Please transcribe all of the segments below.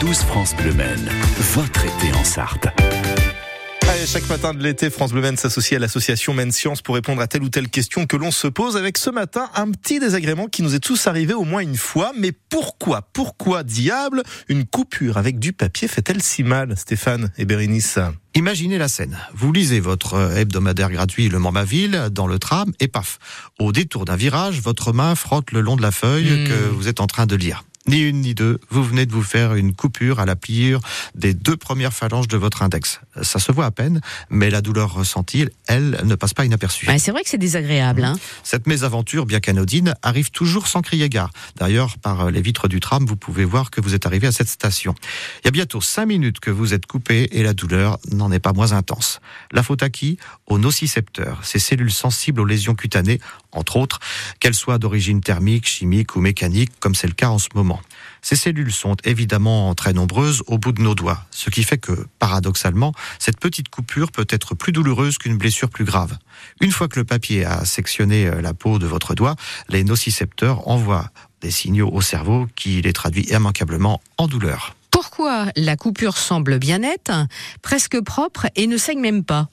12 France Bleu votre été en Sarthe. Allez, chaque matin de l'été, France Bleu s'associe à l'association Men Science pour répondre à telle ou telle question que l'on se pose avec ce matin un petit désagrément qui nous est tous arrivé au moins une fois. Mais pourquoi, pourquoi diable une coupure avec du papier fait-elle si mal, Stéphane et Bérénice Imaginez la scène. Vous lisez votre hebdomadaire gratuit Le Mans Ville dans le tram et paf, au détour d'un virage, votre main frotte le long de la feuille hmm. que vous êtes en train de lire. Ni une ni deux, vous venez de vous faire une coupure à la pliure des deux premières phalanges de votre index. Ça se voit à peine, mais la douleur ressentie, elle, ne passe pas inaperçue. c'est vrai que c'est désagréable. Hein. Cette mésaventure, bien qu'anodine, arrive toujours sans crier gare. D'ailleurs, par les vitres du tram, vous pouvez voir que vous êtes arrivé à cette station. Il y a bientôt cinq minutes que vous êtes coupé et la douleur n'en est pas moins intense. La faute à qui? Aux nocicepteurs, ces cellules sensibles aux lésions cutanées, entre autres, qu'elles soient d'origine thermique, chimique ou mécanique, comme c'est le cas en ce moment. Ces cellules sont évidemment très nombreuses au bout de nos doigts, ce qui fait que, paradoxalement, cette petite coupure peut être plus douloureuse qu'une blessure plus grave. Une fois que le papier a sectionné euh, la peau de votre doigt, les nocicepteurs envoient des signaux au cerveau qui les traduit immanquablement en douleur. La coupure semble bien nette, presque propre et ne saigne même pas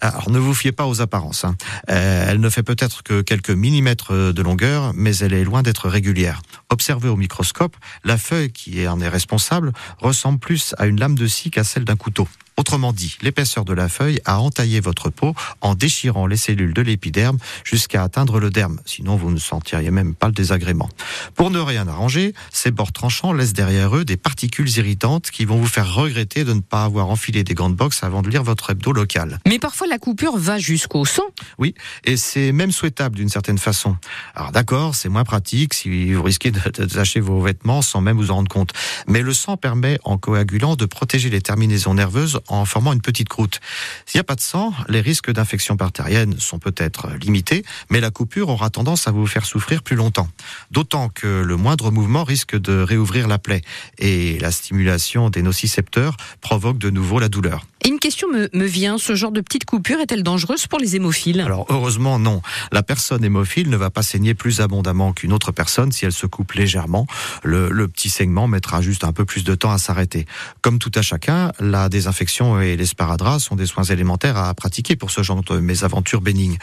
Alors ne vous fiez pas aux apparences. Hein. Euh, elle ne fait peut-être que quelques millimètres de longueur, mais elle est loin d'être régulière. Observée au microscope, la feuille qui en est responsable ressemble plus à une lame de scie qu'à celle d'un couteau. Autrement dit, l'épaisseur de la feuille a entaillé votre peau en déchirant les cellules de l'épiderme jusqu'à atteindre le derme. Sinon, vous ne sentiriez même pas le désagrément. Pour ne rien arranger, ces bords tranchants laissent derrière eux des particules irritantes qui vont vous faire regretter de ne pas avoir enfilé des gants de boxe avant de lire votre hebdo local. Mais parfois, la coupure va jusqu'au sang. Oui, et c'est même souhaitable d'une certaine façon. Alors d'accord, c'est moins pratique si vous risquez de, de vos vêtements sans même vous en rendre compte. Mais le sang permet, en coagulant, de protéger les terminaisons nerveuses en formant une petite croûte. S'il n'y a pas de sang, les risques d'infection bactérienne sont peut-être limités, mais la coupure aura tendance à vous faire souffrir plus longtemps. D'autant que le moindre mouvement risque de réouvrir la plaie et la stimulation des nocicepteurs provoque de nouveau la douleur. Et une question me, me, vient, ce genre de petite coupure est-elle dangereuse pour les hémophiles? Alors heureusement non. La personne hémophile ne va pas saigner plus abondamment qu'une autre personne si elle se coupe légèrement. Le, petit saignement mettra juste un peu plus de temps à s'arrêter. Comme tout à chacun, la désinfection et l'esparadrap sont des soins élémentaires à pratiquer pour ce genre de mésaventures bénignes.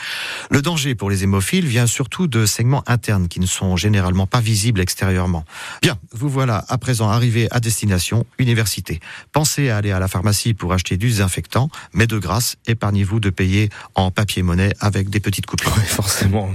Le danger pour les hémophiles vient surtout de saignements internes qui ne sont généralement pas visibles extérieurement. Bien, vous voilà à présent arrivé à destination, université. Pensez à aller à la pharmacie pour acheter du désinfectant, mais de grâce, épargnez-vous de payer en papier-monnaie avec des petites coupures. forcément.